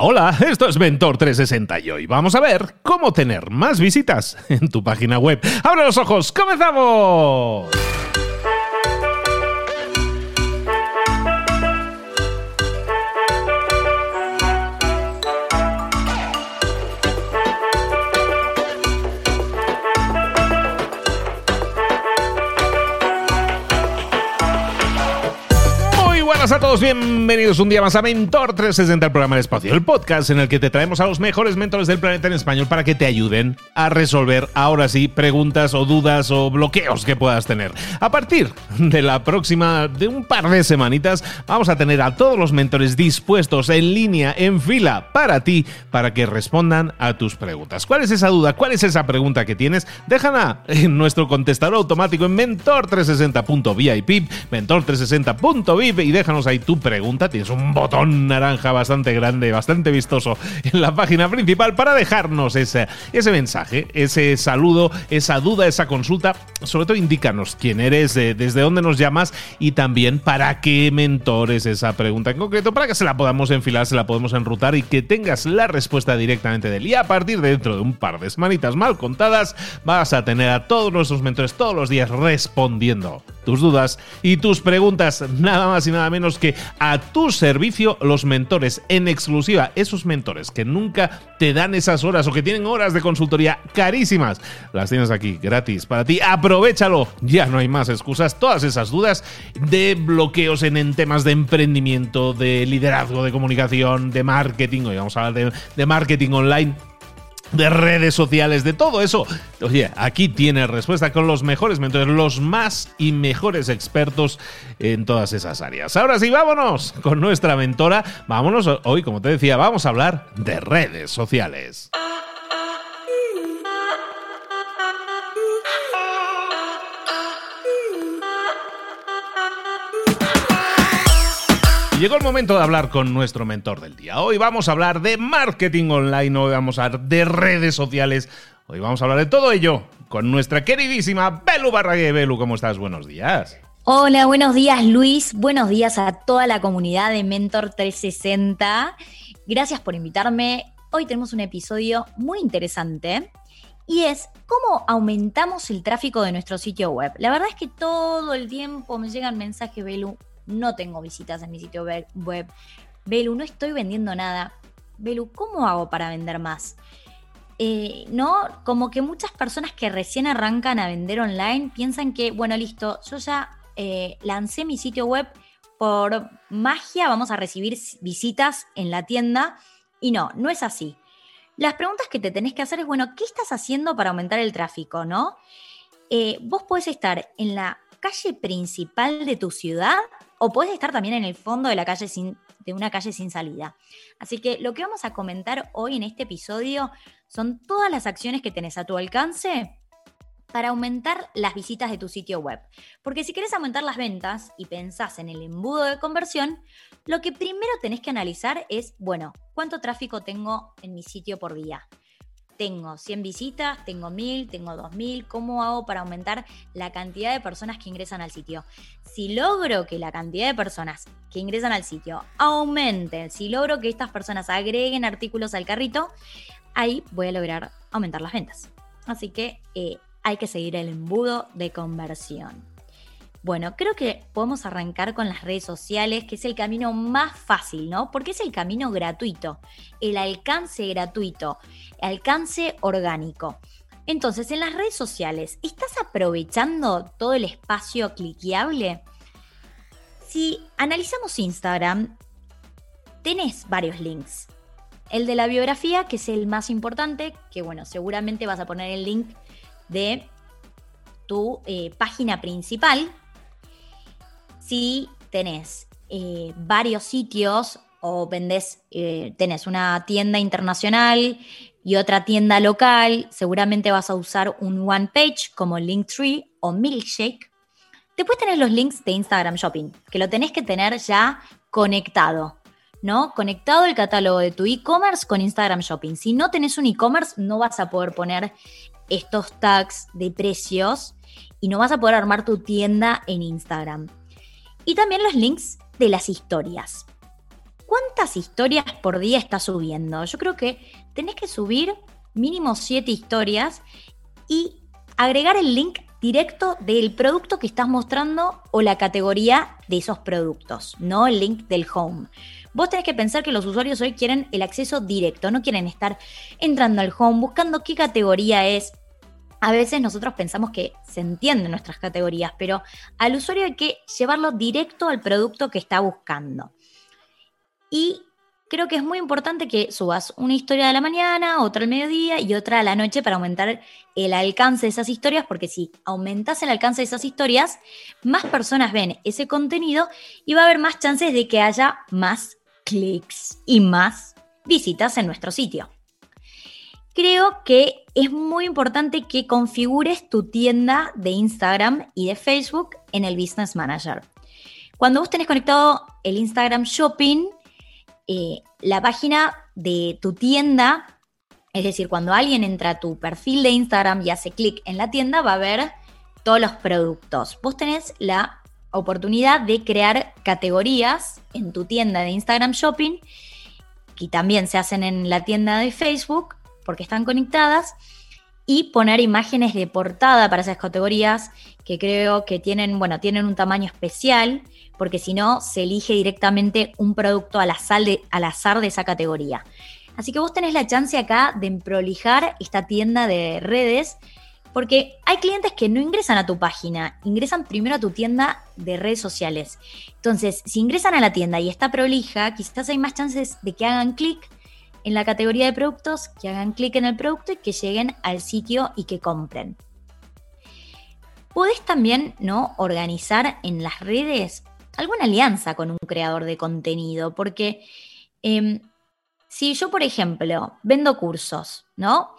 Hola, esto es Mentor 360 y hoy vamos a ver cómo tener más visitas en tu página web. ¡Abre los ojos! ¡Comenzamos! Buenas a todos, bienvenidos un día más a Mentor 360, el programa del espacio, el podcast en el que te traemos a los mejores mentores del planeta en español para que te ayuden a resolver ahora sí preguntas o dudas o bloqueos que puedas tener. A partir de la próxima, de un par de semanitas, vamos a tener a todos los mentores dispuestos en línea, en fila, para ti, para que respondan a tus preguntas. ¿Cuál es esa duda? ¿Cuál es esa pregunta que tienes? Déjala en nuestro contestador automático en mentor360.vip, mentor360.vip y deja déjanos ahí tu pregunta. Tienes un botón naranja bastante grande, bastante vistoso en la página principal para dejarnos ese, ese mensaje, ese saludo, esa duda, esa consulta. Sobre todo indícanos quién eres, desde dónde nos llamas y también para qué mentores esa pregunta en concreto, para que se la podamos enfilar, se la podemos enrutar y que tengas la respuesta directamente de él. Y a partir de dentro de un par de semanitas mal contadas, vas a tener a todos nuestros mentores todos los días respondiendo tus dudas y tus preguntas, nada más y nada menos que a tu servicio los mentores en exclusiva, esos mentores que nunca te dan esas horas o que tienen horas de consultoría carísimas, las tienes aquí gratis para ti, aprovechalo, ya no hay más excusas, todas esas dudas de bloqueos en, temas de emprendimiento, de liderazgo, de comunicación, de marketing, hoy vamos a hablar de marketing online de redes sociales, de todo eso. Oye, aquí tiene respuesta con los mejores mentores, los más y mejores expertos en todas esas áreas. Ahora sí, vámonos con nuestra mentora. Vámonos hoy, como te decía, vamos a hablar de redes sociales. Llegó el momento de hablar con nuestro mentor del día. Hoy vamos a hablar de marketing online, hoy vamos a hablar de redes sociales, hoy vamos a hablar de todo ello con nuestra queridísima Belu Barragué. Belu, ¿cómo estás? Buenos días. Hola, buenos días Luis, buenos días a toda la comunidad de Mentor 360. Gracias por invitarme. Hoy tenemos un episodio muy interesante y es cómo aumentamos el tráfico de nuestro sitio web. La verdad es que todo el tiempo me llegan mensajes, Belu, no tengo visitas en mi sitio web. Belu, no estoy vendiendo nada. Belu, ¿cómo hago para vender más? Eh, no, como que muchas personas que recién arrancan a vender online piensan que, bueno, listo, yo ya eh, lancé mi sitio web por magia, vamos a recibir visitas en la tienda. Y no, no es así. Las preguntas que te tenés que hacer es, bueno, ¿qué estás haciendo para aumentar el tráfico, no? Eh, vos podés estar en la calle principal de tu ciudad o puedes estar también en el fondo de, la calle sin, de una calle sin salida. Así que lo que vamos a comentar hoy en este episodio son todas las acciones que tenés a tu alcance para aumentar las visitas de tu sitio web. Porque si quieres aumentar las ventas y pensás en el embudo de conversión, lo que primero tenés que analizar es, bueno, ¿cuánto tráfico tengo en mi sitio por día? Tengo 100 visitas, tengo 1000, tengo 2000, ¿cómo hago para aumentar la cantidad de personas que ingresan al sitio? Si logro que la cantidad de personas que ingresan al sitio aumente, si logro que estas personas agreguen artículos al carrito, ahí voy a lograr aumentar las ventas. Así que eh, hay que seguir el embudo de conversión. Bueno, creo que podemos arrancar con las redes sociales, que es el camino más fácil, ¿no? Porque es el camino gratuito, el alcance gratuito, alcance orgánico. Entonces, en las redes sociales, ¿estás aprovechando todo el espacio cliqueable? Si analizamos Instagram, tenés varios links. El de la biografía, que es el más importante, que bueno, seguramente vas a poner el link de tu eh, página principal, si tenés eh, varios sitios o vendés, eh, tenés una tienda internacional y otra tienda local, seguramente vas a usar un one page como Linktree o Milkshake. Después tenés los links de Instagram Shopping, que lo tenés que tener ya conectado, ¿no? Conectado el catálogo de tu e-commerce con Instagram Shopping. Si no tenés un e-commerce, no vas a poder poner estos tags de precios y no vas a poder armar tu tienda en Instagram y también los links de las historias. ¿cuántas historias por día estás subiendo? Yo creo que tenés que subir mínimo 7 historias y agregar el link directo del producto que estás mostrando o la categoría de esos productos, no el link del home. Vos tenés que pensar que los usuarios hoy quieren el acceso directo, no quieren estar entrando al home, buscando qué categoría es. A veces nosotros pensamos que se entienden nuestras categorías, pero al usuario hay que llevarlo directo al producto que está buscando. Y creo que es muy importante que subas una historia de la mañana, otra al mediodía y otra a la noche para aumentar el alcance de esas historias, porque si aumentas el alcance de esas historias, más personas ven ese contenido y va a haber más chances de que haya más clics y más visitas en nuestro sitio. Creo que es muy importante que configures tu tienda de Instagram y de Facebook en el Business Manager. Cuando vos tenés conectado el Instagram Shopping, eh, la página de tu tienda, es decir, cuando alguien entra a tu perfil de Instagram y hace clic en la tienda, va a ver todos los productos. Vos tenés la oportunidad de crear categorías en tu tienda de Instagram Shopping, que también se hacen en la tienda de Facebook, porque están conectadas, y poner imágenes de portada para esas categorías que creo que tienen, bueno, tienen un tamaño especial porque si no, se elige directamente un producto al azar, de, al azar de esa categoría. Así que vos tenés la chance acá de prolijar esta tienda de redes, porque hay clientes que no ingresan a tu página, ingresan primero a tu tienda de redes sociales. Entonces, si ingresan a la tienda y está prolija, quizás hay más chances de que hagan clic en la categoría de productos, que hagan clic en el producto y que lleguen al sitio y que compren. Podés también ¿no? organizar en las redes alguna alianza con un creador de contenido, porque em, si yo, por ejemplo, vendo cursos, ¿no?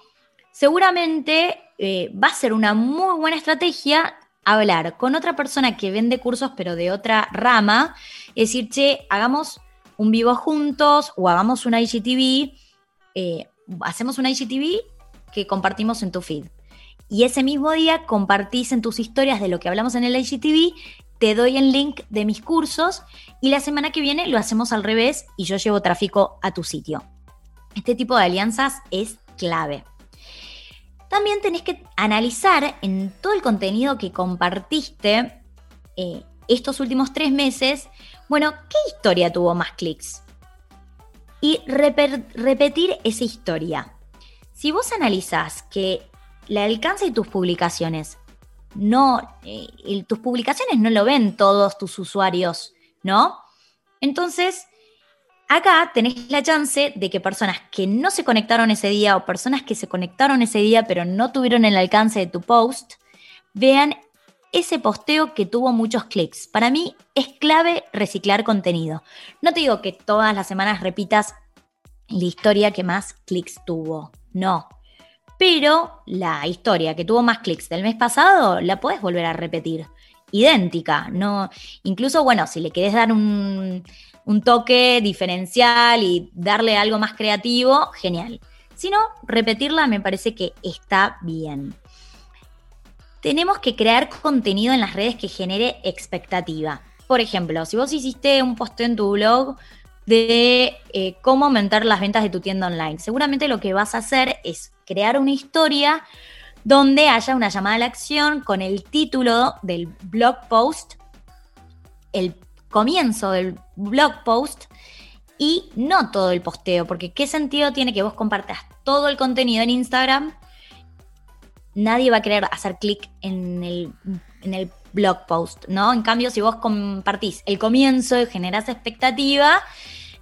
Seguramente eh, va a ser una muy buena estrategia hablar con otra persona que vende cursos, pero de otra rama, es decir, che, hagamos un vivo juntos o hagamos una IGTV, eh, hacemos una IGTV que compartimos en tu feed. Y ese mismo día compartís en tus historias de lo que hablamos en el IGTV te doy el link de mis cursos y la semana que viene lo hacemos al revés y yo llevo tráfico a tu sitio. Este tipo de alianzas es clave. También tenés que analizar en todo el contenido que compartiste eh, estos últimos tres meses, bueno, ¿qué historia tuvo más clics? Y repetir esa historia. Si vos analizás que el alcance de tus publicaciones no, eh, tus publicaciones no lo ven todos tus usuarios, ¿no? Entonces, acá tenés la chance de que personas que no se conectaron ese día o personas que se conectaron ese día pero no tuvieron el alcance de tu post, vean ese posteo que tuvo muchos clics. Para mí es clave reciclar contenido. No te digo que todas las semanas repitas la historia que más clics tuvo. No, pero la historia que tuvo más clics del mes pasado la puedes volver a repetir. Idéntica, ¿no? Incluso, bueno, si le querés dar un, un toque diferencial y darle algo más creativo, genial. Si no, repetirla me parece que está bien. Tenemos que crear contenido en las redes que genere expectativa. Por ejemplo, si vos hiciste un posteo en tu blog de eh, cómo aumentar las ventas de tu tienda online. Seguramente lo que vas a hacer es crear una historia donde haya una llamada a la acción con el título del blog post, el comienzo del blog post y no todo el posteo, porque ¿qué sentido tiene que vos compartas todo el contenido en Instagram? Nadie va a querer hacer clic en el, en el blog post, ¿no? En cambio, si vos compartís el comienzo y generás expectativa,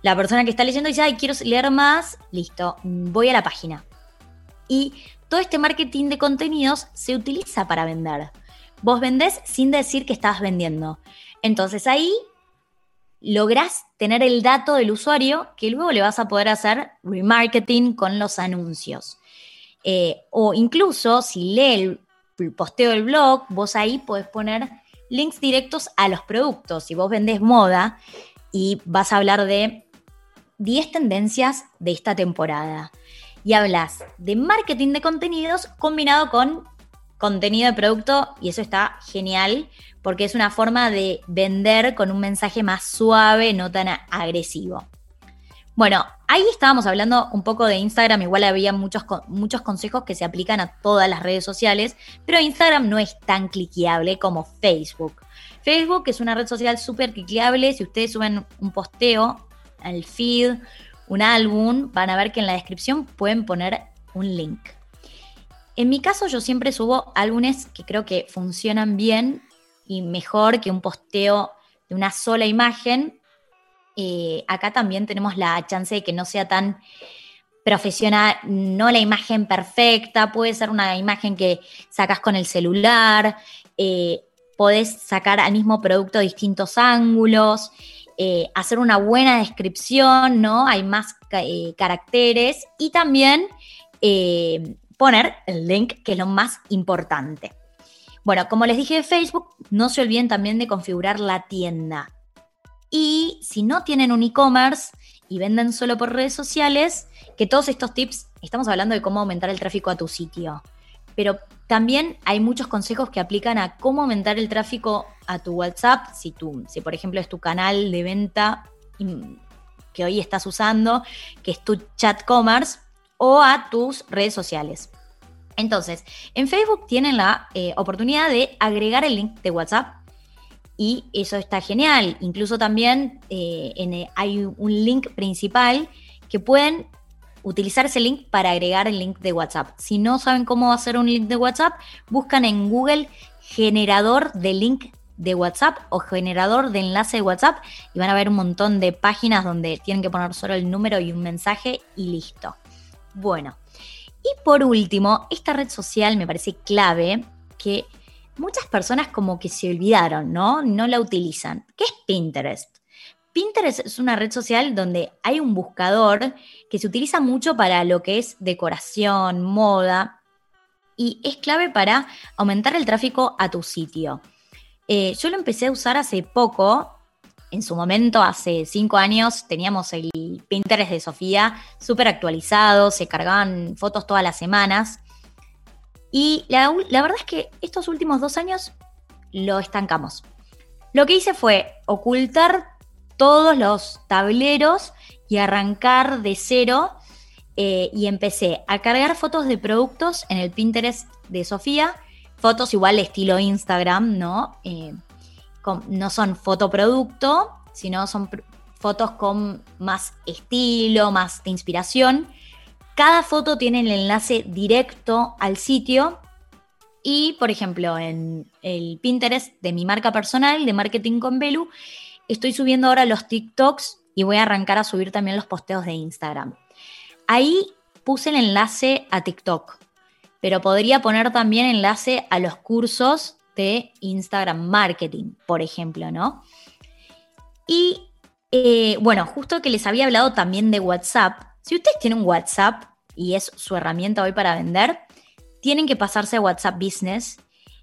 la persona que está leyendo dice, ay, quiero leer más, listo, voy a la página. Y todo este marketing de contenidos se utiliza para vender. Vos vendés sin decir que estás vendiendo. Entonces ahí lográs tener el dato del usuario que luego le vas a poder hacer remarketing con los anuncios. Eh, o incluso si lee el posteo del blog, vos ahí podés poner links directos a los productos. Si vos vendés moda y vas a hablar de 10 tendencias de esta temporada. Y hablas de marketing de contenidos combinado con contenido de producto y eso está genial porque es una forma de vender con un mensaje más suave, no tan agresivo. Bueno, ahí estábamos hablando un poco de Instagram, igual había muchos, muchos consejos que se aplican a todas las redes sociales, pero Instagram no es tan cliqueable como Facebook. Facebook es una red social súper cliqueable, si ustedes suben un posteo al feed, un álbum, van a ver que en la descripción pueden poner un link. En mi caso yo siempre subo álbumes que creo que funcionan bien y mejor que un posteo de una sola imagen eh, acá también tenemos la chance de que no sea tan profesional, no la imagen perfecta, puede ser una imagen que sacas con el celular, eh, podés sacar al mismo producto distintos ángulos, eh, hacer una buena descripción, ¿no? Hay más caracteres y también poner el link, que es lo más importante. Bueno, como les dije de Facebook, no se olviden también de configurar la tienda. Y si no tienen un e-commerce y venden solo por redes sociales, que todos estos tips, estamos hablando de cómo aumentar el tráfico a tu sitio. Pero también hay muchos consejos que aplican a cómo aumentar el tráfico a tu WhatsApp, si, tú, si por ejemplo es tu canal de venta que hoy estás usando, que es tu chat commerce, o a tus redes sociales. Entonces, en Facebook tienen la eh, oportunidad de agregar el link de WhatsApp y eso está genial. Incluso también eh, eh, hay un link principal que pueden utilizar ese link para agregar el link de WhatsApp. Si no saben cómo hacer un link de WhatsApp, buscan en Google generador de link de WhatsApp o generador de enlace de WhatsApp y van a ver un montón de páginas donde tienen que poner solo el número y un mensaje y listo. Bueno, y por último, esta red social me parece clave que muchas personas como que se olvidaron, ¿no? No la utilizan. ¿Qué es Pinterest? Pinterest es una red social donde hay un buscador que se utiliza mucho para lo que es decoración, moda, y es clave para aumentar el tráfico a tu sitio. Eh, yo lo empecé a usar hace poco. En su momento, hace cinco años, teníamos el Pinterest de Sofía súper actualizado, se cargaban fotos todas las semanas. Y la, verdad es que estos últimos dos años lo estancamos. Lo que hice fue ocultar todos los tableros y arrancar de cero eh, y empecé a cargar fotos de productos en el Pinterest de Sofía, fotos igual estilo Instagram, ¿no? Eh, no son fotoproducto, sino son fotos con más estilo, más de inspiración. Cada foto tiene el enlace directo al sitio y, por ejemplo, en el Pinterest de mi marca personal de Marketing con Belu, estoy subiendo ahora los TikToks y voy a arrancar a subir también los posteos de Instagram. Ahí puse el enlace a TikTok, pero podría poner también enlace a los cursos de Instagram Marketing, por ejemplo, ¿no? Y eh, bueno, justo que les había hablado también de WhatsApp, si ustedes tienen un WhatsApp y es su herramienta hoy para vender, tienen que pasarse a WhatsApp Business.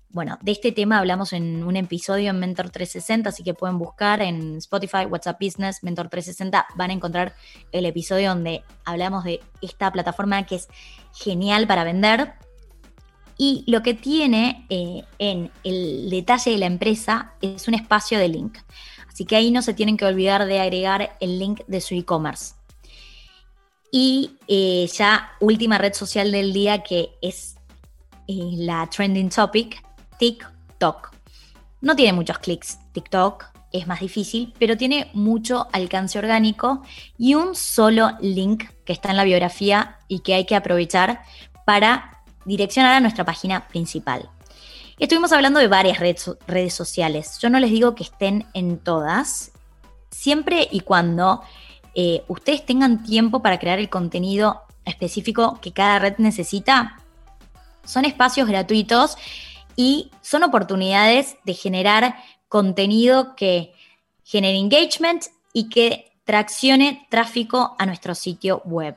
Bueno, de este tema hablamos en un episodio en Mentor 360, así que pueden buscar en Spotify, WhatsApp Business, Mentor 360, van a encontrar el episodio donde hablamos de esta plataforma que es genial para vender. Y lo que tiene eh, en el detalle de la empresa es un espacio de link. Así que ahí no se tienen que olvidar de agregar el link de su e-commerce. Y eh, ya última red social del día que es eh, la trending topic, TikTok. No tiene muchos clics TikTok, es más difícil, pero tiene mucho alcance orgánico y un solo link que está en la biografía y que hay que aprovechar para direccionar a nuestra página principal. Estuvimos hablando de varias redes sociales. Yo no les digo que estén en todas, siempre y cuando eh, ustedes tengan tiempo para crear el contenido específico que cada red necesita, son espacios gratuitos y son oportunidades de generar contenido que genere engagement y que traccione tráfico a nuestro sitio web.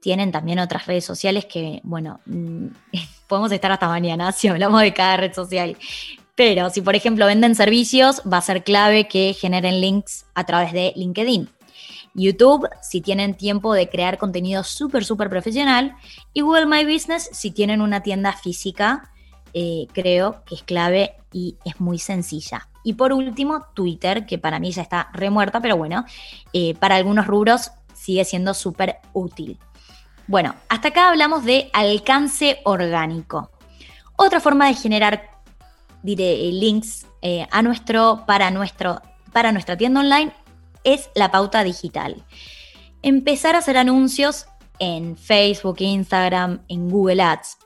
Tienen también otras redes sociales que, bueno, mm, podemos estar hasta mañana si hablamos de cada red social. Pero si, por ejemplo, venden servicios, va a ser clave que generen links a través de LinkedIn. YouTube si tienen tiempo de crear contenido súper, súper profesional. Y Google My Business si tienen una tienda física, eh, creo que es clave y es muy sencilla. Y por último, Twitter, que para mí ya está remuerta, pero bueno, eh, para algunos rubros sigue siendo súper útil. Bueno, hasta acá hablamos de alcance orgánico. Otra forma de generar links eh, a nuestro, para, nuestro, para nuestra tienda online es la pauta digital. Empezar a hacer anuncios en Facebook, Instagram, en Google Ads.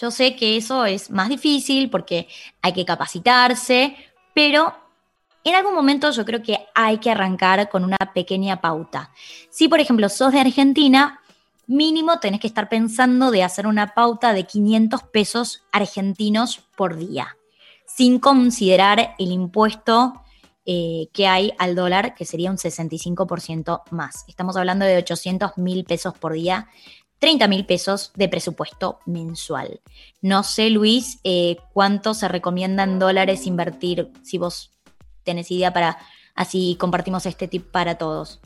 Yo sé que eso es más difícil porque hay que capacitarse, pero en algún momento yo creo que hay que arrancar con una pequeña pauta. Si, por ejemplo, sos de Argentina, mínimo tenés que estar pensando de hacer una pauta de 500 pesos argentinos por día, sin considerar el impuesto eh, que hay al dólar, que sería un 65% más. Estamos hablando de 800 mil pesos por día, 30 mil pesos de presupuesto mensual. No sé, Luis, eh, cuánto se recomienda en dólares invertir, si vos tenés idea para así compartimos este tip para todos.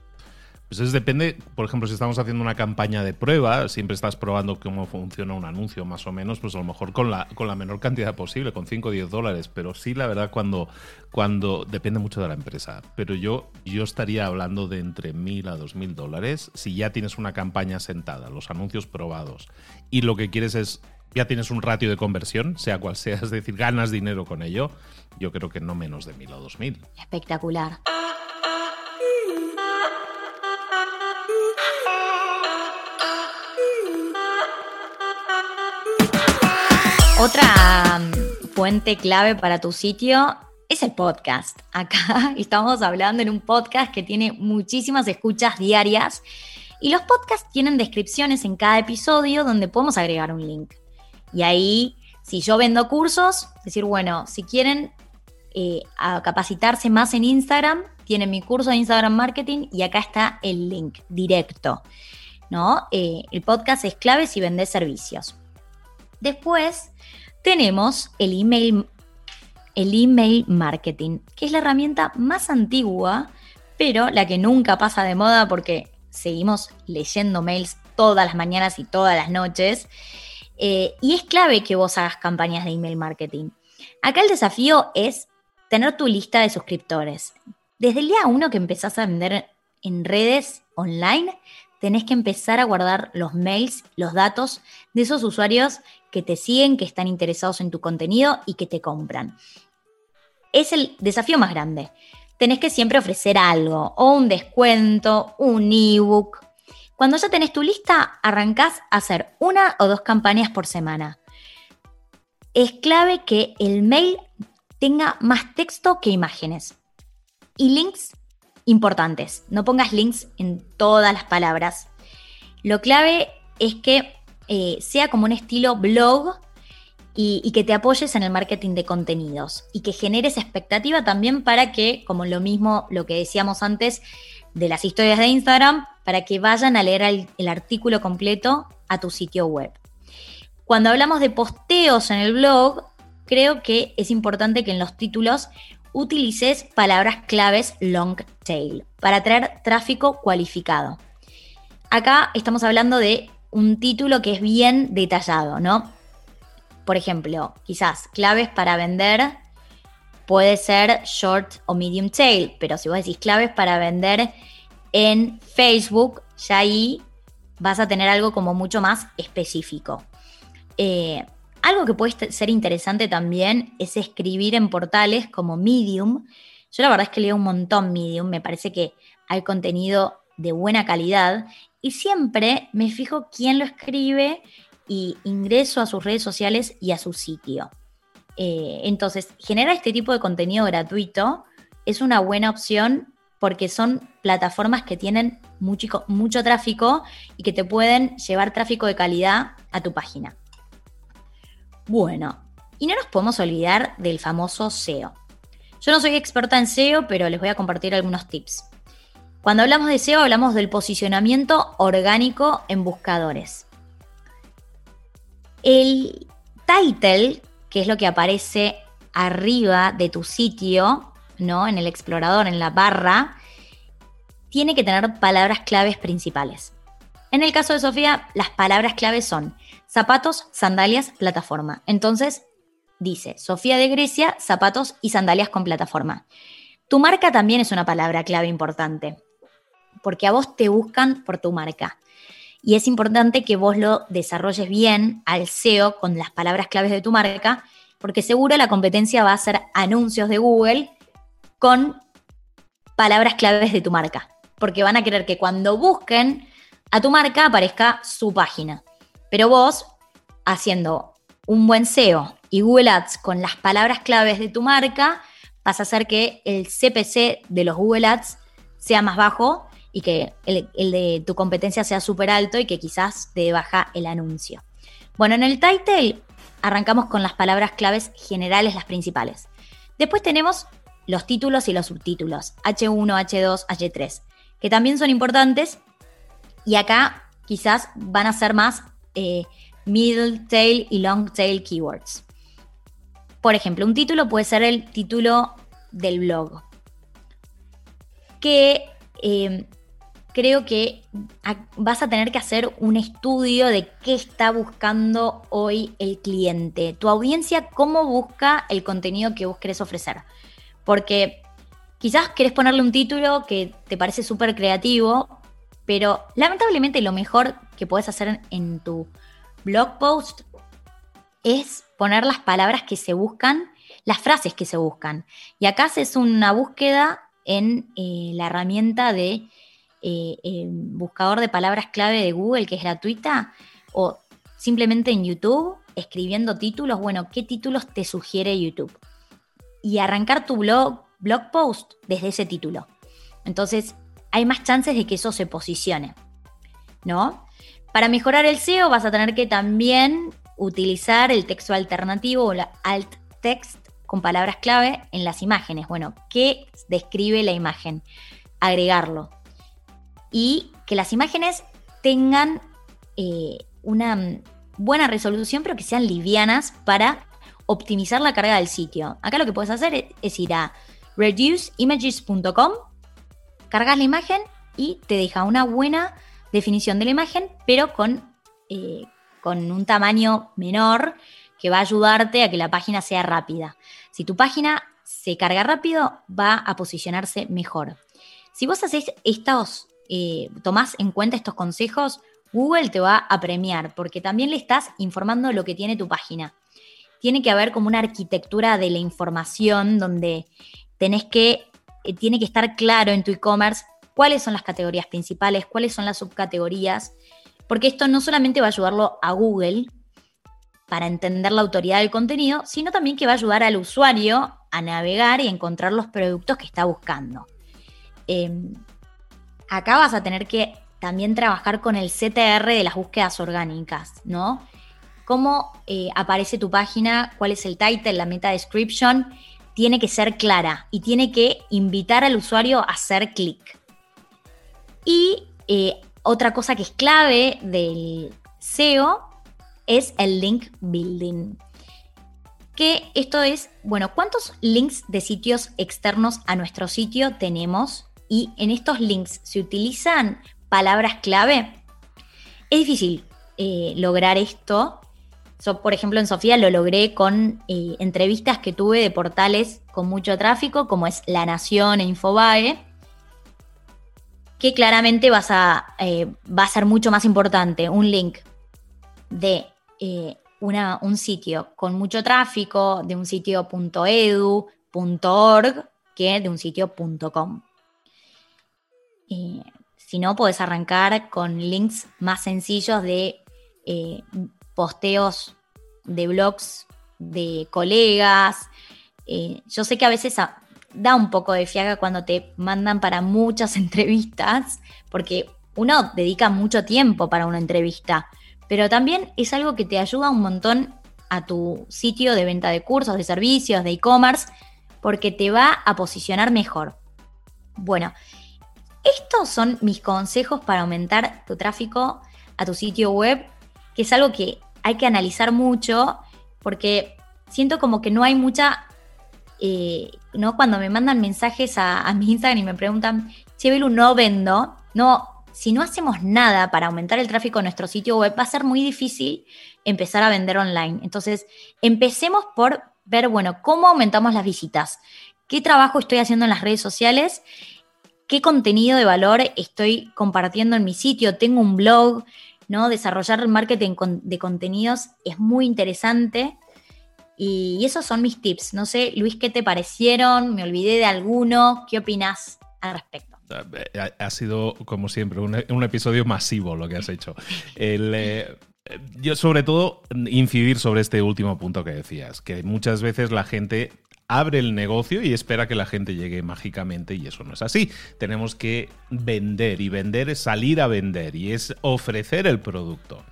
Pues eso depende, por ejemplo, si estamos haciendo una campaña de prueba, siempre estás probando cómo funciona un anuncio más o menos, pues a lo mejor con la, con la menor cantidad posible, con 5 o 10 dólares, pero sí, la verdad, cuando, cuando depende mucho de la empresa, pero yo, yo estaría hablando de entre 1.000 a 2.000 dólares si ya tienes una campaña sentada, los anuncios probados, y lo que quieres es, ya tienes un ratio de conversión, sea cual sea, es decir, ganas dinero con ello, yo creo que no menos de 1.000 o 2.000. Espectacular. Otra mm, fuente clave para tu sitio es el podcast. Acá estamos hablando en un podcast que tiene muchísimas escuchas diarias y los podcasts tienen descripciones en cada episodio donde podemos agregar un link. Y ahí, si yo vendo cursos, decir, bueno, si quieren eh, capacitarse más en Instagram, tienen mi curso de Instagram Marketing y acá está el link directo. ¿no? Eh, el podcast es clave si vendes servicios. Después tenemos el email, el email marketing, que es la herramienta más antigua, pero la que nunca pasa de moda porque seguimos leyendo mails todas las mañanas y todas las noches. Eh, y es clave que vos hagas campañas de email marketing. Acá el desafío es tener tu lista de suscriptores. Desde el día uno que empezás a vender en redes online, tenés que empezar a guardar los mails, los datos de esos usuarios que te siguen, que están interesados en tu contenido y que te compran. Es el desafío más grande. Tenés que siempre ofrecer algo, o un descuento, un ebook. Cuando ya tenés tu lista, arrancás a hacer una o dos campañas por semana. Es clave que el mail tenga más texto que imágenes. Y links importantes. No pongas links en todas las palabras. Lo clave es que eh, sea como un estilo blog y, que te apoyes en el marketing de contenidos y que generes expectativa también para que, como lo mismo, lo que decíamos antes de las historias de Instagram, para que vayan a leer el artículo completo a tu sitio web. Cuando hablamos de posteos en el blog, creo que es importante que en los títulos utilices palabras claves long tail para atraer tráfico cualificado. Acá estamos hablando de un título que es bien detallado, ¿no? Por ejemplo, quizás claves para vender puede ser short o medium tail, pero si vos decís claves para vender en Facebook, ya ahí vas a tener algo como mucho más específico. Eh, algo que puede ser interesante también es escribir en portales como Medium. Yo la verdad es que leo un montón Medium, me parece que hay contenido de buena calidad y siempre me fijo quién lo escribe y ingreso a sus redes sociales y a su sitio. Eh, entonces, generar este tipo de contenido gratuito es una buena opción porque son plataformas que tienen mucho, mucho tráfico y que te pueden llevar tráfico de calidad a tu página. Bueno, y no nos podemos olvidar del famoso SEO. Yo no soy experta en SEO, pero les voy a compartir algunos tips. Cuando hablamos de SEO hablamos del posicionamiento orgánico en buscadores. El title, que es lo que aparece arriba de tu sitio, ¿no? En el explorador, en la barra, tiene que tener palabras claves principales. En el caso de Sofía, las palabras claves son zapatos, sandalias, plataforma. Entonces, dice Sofía de Grecia, zapatos y sandalias con plataforma. Tu marca también es una palabra clave importante. porque a vos te buscan por tu marca. Y es importante que vos lo desarrolles bien al SEO con las palabras claves de tu marca, porque seguro la competencia va a hacer anuncios de Google con palabras claves de tu marca, porque van a querer que cuando busquen a tu marca aparezca su página. Pero vos, haciendo un buen SEO y Google Ads con las palabras claves de tu marca, vas a hacer que el CPC de los Google Ads sea más bajo y que el, de tu competencia sea súper alto y que quizás te baja el anuncio. Bueno, en el title arrancamos con las palabras claves generales, las principales. Después tenemos los títulos y los subtítulos, H1, H2, H3, que también son importantes y acá quizás van a ser más eh, middle tail y long tail keywords. Por ejemplo, un título puede ser el título del blog, que eh, creo que vas a tener que hacer un estudio de qué está buscando hoy el cliente, tu audiencia, cómo busca el contenido que vos querés ofrecer. Porque quizás querés ponerle un título que te parece súper creativo, pero lamentablemente lo mejor que puedes hacer en tu blog post es poner las palabras que se buscan, las frases que se buscan. Y acá haces una búsqueda en eh, la herramienta de eh, buscador de palabras clave de Google, que es gratuita, o simplemente en YouTube, escribiendo títulos. Bueno, ¿qué títulos te sugiere YouTube? Y arrancar tu blog, blog post desde ese título. Entonces, hay más chances de que eso se posicione, ¿no? Para mejorar el SEO vas a tener que también utilizar el texto alternativo o la alt text con palabras clave en las imágenes. Bueno, ¿qué describe la imagen? Agregarlo. Y que las imágenes tengan eh, una buena resolución, pero que sean livianas para optimizar la carga del sitio. Acá lo que puedes hacer es ir a reduceimages.com cargas la imagen y te deja una buena definición de la imagen, pero con, eh, con un tamaño menor que va a ayudarte a que la página sea rápida. Si tu página se carga rápido, va a posicionarse mejor. Si vos haces estos, eh, tomás en cuenta estos consejos, Google te va a premiar porque también le estás informando lo que tiene tu página. Tiene que haber como una arquitectura de la información donde tenés que eh, tiene que estar claro en tu e-commerce cuáles son las categorías principales, cuáles son las subcategorías, porque esto no solamente va a ayudarlo a Google para entender la autoridad del contenido, sino también que va a ayudar al usuario a navegar y encontrar los productos que está buscando. Em, acá vas a tener que también trabajar con el CTR de las búsquedas orgánicas, ¿no? Cómo eh, aparece tu página, cuál es el title, la meta description tiene que ser clara y tiene que invitar al usuario a hacer clic. Y eh, otra cosa que es clave del SEO es el link building. Que esto es, bueno, ¿cuántos links de sitios externos a nuestro sitio tenemos? Y en estos links se utilizan palabras clave. Es difícil eh, lograr esto por ejemplo, en Sofía lo logré con eh, entrevistas que tuve de portales con mucho tráfico, como es La Nación e Infobae, que claramente vas a, eh, va a ser mucho más importante un link de eh, una, un sitio con mucho tráfico, de un sitio .edu, .org, que de un sitio .com. si no, puedes arrancar con links más sencillos de posteos de blogs de colegas. Eh, yo sé que a veces da un poco de fiaga cuando te mandan para muchas entrevistas, porque uno dedica mucho tiempo para una entrevista, pero también es algo que te ayuda un montón a tu sitio de venta de cursos, de servicios, de e-commerce, porque te va a posicionar mejor. Bueno, estos son mis consejos para aumentar tu tráfico a tu sitio web, que es algo que hay que analizar mucho porque siento como que no hay mucha, eh, ¿no? Cuando me mandan mensajes a, mi Instagram y me preguntan, che, no vendo, no, si no hacemos nada para aumentar el tráfico en nuestro sitio web, va a ser muy difícil empezar a vender online. Entonces, empecemos por ver, bueno, cómo aumentamos las visitas, qué trabajo estoy haciendo en las redes sociales qué contenido de valor estoy compartiendo en mi sitio. Tengo un blog, ¿no? Desarrollar marketing de contenidos es muy interesante. Y esos son mis tips. No sé, Luis, ¿qué te parecieron? ¿Me olvidé de alguno? ¿Qué opinas al respecto? Ha sido, como siempre, un, episodio masivo lo que has hecho. Eh, yo, sobre todo, incidir sobre este último punto que decías, que muchas veces la gente abre el negocio y espera que la gente llegue mágicamente y eso no es así. Tenemos que vender y vender es salir a vender y es ofrecer el producto.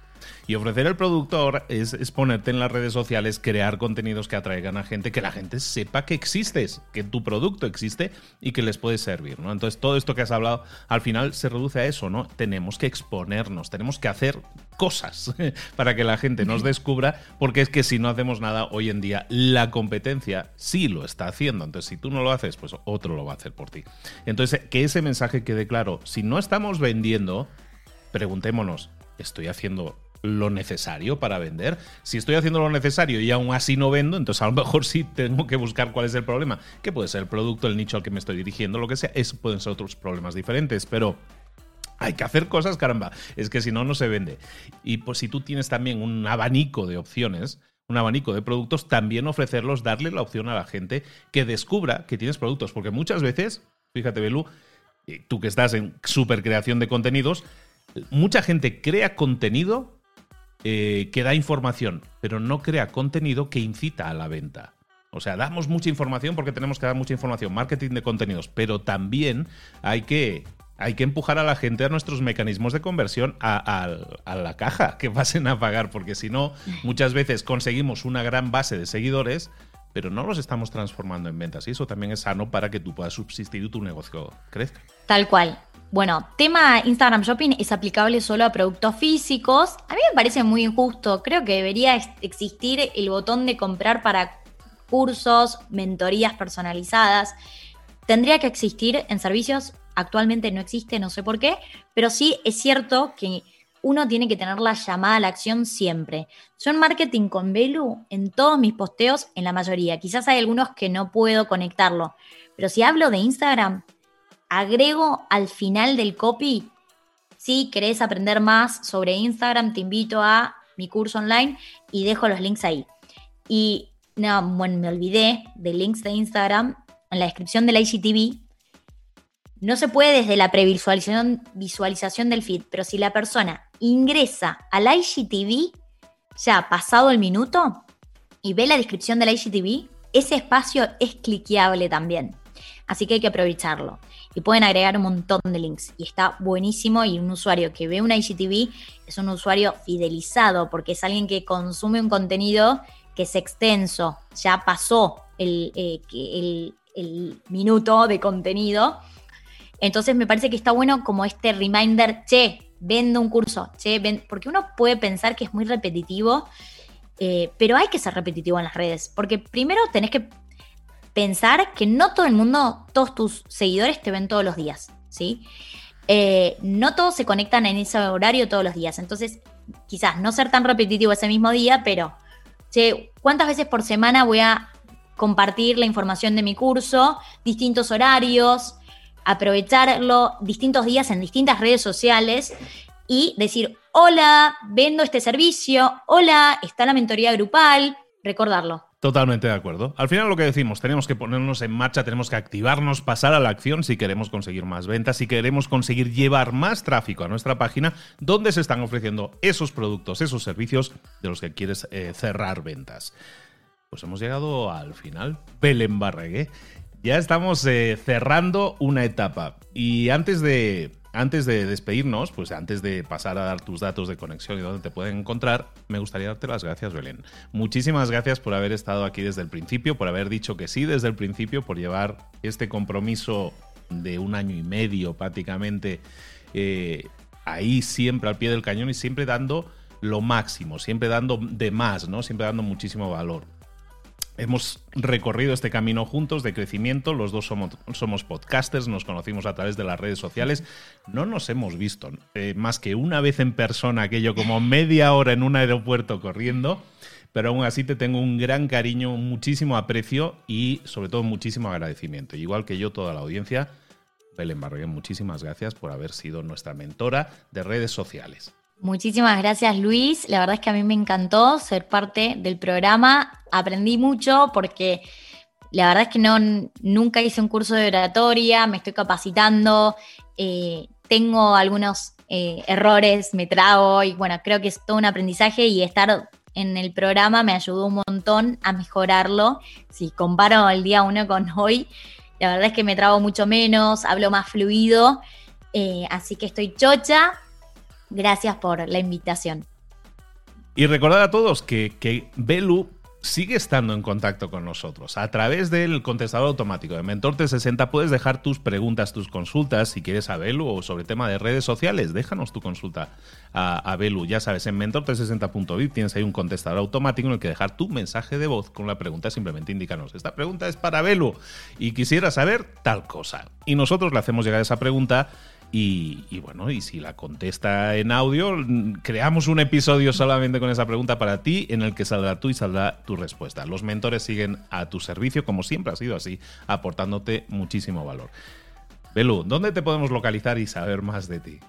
Y ofrecer el producto ahora es, ponerte en las redes sociales, crear contenidos que atraigan a gente, que la gente sepa que existes, que tu producto existe y que les puede servir, ¿no? Entonces, todo esto que has hablado al final se reduce a eso, ¿no? Tenemos que exponernos, tenemos que hacer cosas para que la gente nos descubra, porque es que si no hacemos nada hoy en día, la competencia sí lo está haciendo. Entonces, si tú no lo haces, pues otro lo va a hacer por ti. Entonces, que ese mensaje quede claro. Si no estamos vendiendo, preguntémonos, ¿estoy haciendo lo necesario para vender. Si estoy haciendo lo necesario y aún así no vendo, entonces a lo mejor sí tengo que buscar cuál es el problema. Que puede ser el producto, el nicho al que me estoy dirigiendo, lo que sea. Eso pueden ser otros problemas diferentes, pero hay que hacer cosas, caramba. Es que si no, no se vende. Y pues si tú tienes también un abanico de opciones, un abanico de productos, también ofrecerlos, darle la opción a la gente que descubra que tienes productos. Porque muchas veces, fíjate, Belú, tú que estás en super creación de contenidos, mucha gente crea contenido eh, que da información, pero no crea contenido que incita a la venta. O sea, damos mucha información porque tenemos que dar mucha información, marketing de contenidos, pero también hay que, hay que empujar a la gente a nuestros mecanismos de conversión a, a la caja que pasen a pagar, porque si no, muchas veces conseguimos una gran base de seguidores, pero no los estamos transformando en ventas. Y eso también es sano para que tú puedas subsistir y tu negocio crezca. Tal cual. Bueno, tema Instagram Shopping es aplicable solo a productos físicos. A mí me parece muy injusto. Creo que debería existir el botón de comprar para cursos, mentorías personalizadas. Tendría que existir en servicios. Actualmente no existe, no sé por qué. Pero sí es cierto que uno tiene que tener la llamada a la acción siempre. Yo en marketing con Belu, en todos mis posteos, en la mayoría, quizás hay algunos que no puedo conectarlo, pero si hablo de Instagram, agrego al final del copy, si querés aprender más sobre Instagram, te invito a mi curso online y dejo los links ahí. Y no, bueno, me olvidé de links de Instagram. En la descripción del IGTV no se puede desde la previsualización visualización del feed, pero si la persona ingresa al IGTV ya pasado el minuto y ve la descripción del IGTV, ese espacio es cliqueable también. Así que hay que aprovecharlo. Y pueden agregar un montón de links. Y está buenísimo. Y un usuario que ve una IGTV es un usuario fidelizado porque es alguien que consume un contenido que es extenso. Ya pasó el, eh, el, el minuto de contenido. Entonces me parece que está bueno como este reminder, che, vendo un curso, che, porque uno puede pensar que es muy repetitivo, eh, pero hay que ser repetitivo en las redes, porque primero tenés que pensar que no todo el mundo, todos tus seguidores te ven todos los días, ¿sí? Eh, no todos se conectan en ese horario todos los días, entonces quizás no ser tan repetitivo ese mismo día, pero ¿cuántas veces por semana voy a compartir la información de mi curso, distintos horarios, aprovecharlo distintos días en distintas redes sociales y decir, hola, vendo este servicio, hola, está la mentoría grupal, recordarlo. Totalmente de acuerdo. Al final lo que decimos, tenemos que ponernos en marcha, tenemos que activarnos, pasar a la acción si queremos conseguir más ventas, si queremos conseguir llevar más tráfico a nuestra página donde se están ofreciendo esos productos, esos servicios de los que quieres eh, cerrar ventas. Pues hemos llegado al final. Belén. Ya estamos eh, cerrando una etapa. Y antes de antes de despedirnos, pues antes de pasar a dar tus datos de conexión y dónde te pueden encontrar, me gustaría darte las gracias, Belén. Muchísimas gracias por haber estado aquí desde el principio, por haber dicho que sí desde el principio, por llevar este compromiso de un año y medio prácticamente eh, ahí siempre al pie del cañón y siempre dando lo máximo, siempre dando de más, ¿no? Siempre dando muchísimo valor. Hemos recorrido este camino juntos de crecimiento, los dos somos, podcasters, nos conocimos a través de las redes sociales, no nos hemos visto eh, más que una vez en persona, aquello como media hora en un aeropuerto corriendo, pero aún así te tengo un gran cariño, muchísimo aprecio y sobre todo muchísimo agradecimiento. Igual que yo, toda la audiencia, Belén Barragán, muchísimas gracias por haber sido nuestra mentora de redes sociales. Muchísimas gracias Luis, la verdad es que a mí me encantó ser parte del programa, aprendí mucho porque la verdad es que no, nunca hice un curso de oratoria, me estoy capacitando, eh, tengo algunos eh, errores, me trago y bueno, creo que es todo un aprendizaje y estar en el programa me ayudó un montón a mejorarlo. Si comparo el día uno con hoy, la verdad es que me trago mucho menos, hablo más fluido, eh, así que estoy chocha. Gracias por la invitación. Y recordad a todos que, que Belu sigue estando en contacto con nosotros. A través del contestador automático de Mentor 360 puedes dejar tus preguntas, tus consultas, si quieres a Belu o sobre tema de redes sociales, déjanos tu consulta a, a Belu. Ya sabes, en mentor360.vip tienes ahí un contestador automático en el que dejar tu mensaje de voz con la pregunta, simplemente indícanos, esta pregunta es para Belu y quisiera saber tal cosa. Y nosotros le hacemos llegar esa pregunta y, bueno, y si la contesta en audio, creamos un episodio solamente con esa pregunta para ti en el que saldrá tú y saldrá tu respuesta. Los mentores siguen a tu servicio, como siempre ha sido así, aportándote muchísimo valor. Belu, ¿dónde te podemos localizar y saber más de ti?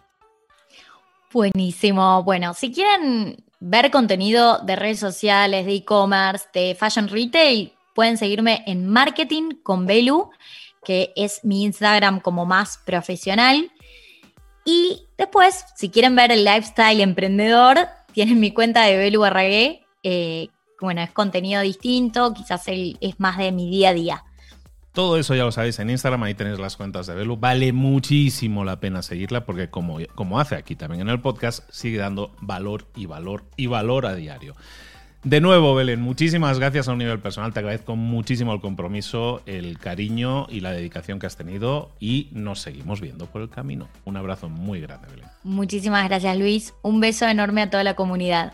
Buenísimo. Bueno, si quieren ver contenido de redes sociales, de e-commerce, de fashion retail, pueden seguirme en Marketing con Belu, que es mi Instagram como más profesional. Y después, si quieren ver el lifestyle emprendedor, tienen mi cuenta de Belu Barragué. Eh, bueno, es contenido distinto, quizás es más de mi día a día. Todo eso ya lo sabéis en Instagram, ahí tenéis las cuentas de Belu. Vale muchísimo la pena seguirla porque como, como hace aquí también en el podcast, sigue dando valor y valor y valor a diario. De nuevo, Belén, muchísimas gracias a un nivel personal. Te agradezco muchísimo el compromiso, el cariño y la dedicación que has tenido y nos seguimos viendo por el camino. Un abrazo muy grande, Belén. Muchísimas gracias, Luis. Un beso enorme a toda la comunidad.